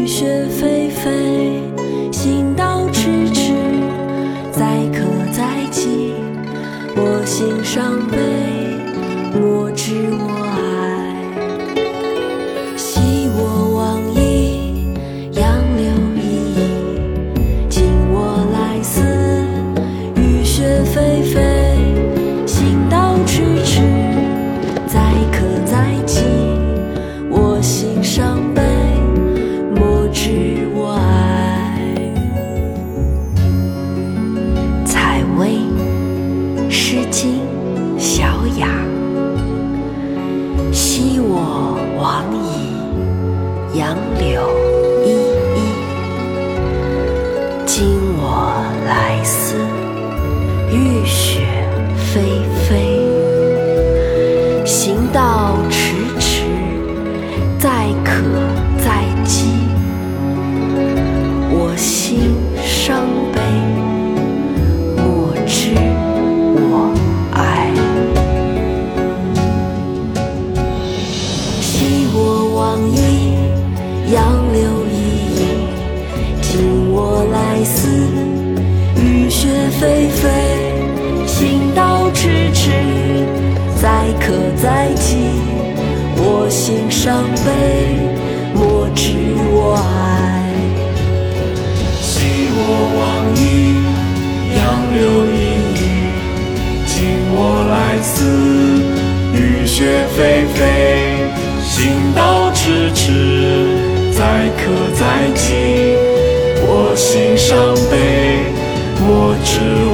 雨雪霏霏杨柳依依；今我来思，雨雪霏霏。行道迟迟，载渴载饥。我心伤悲，莫知我哀。昔我往矣，杨柳依依；今我来思，雨雪霏霏。行道迟迟，载渴载饥。我心伤悲，莫知我哀。昔我往矣，杨柳依依；今我来思，雨雪霏霏。行 you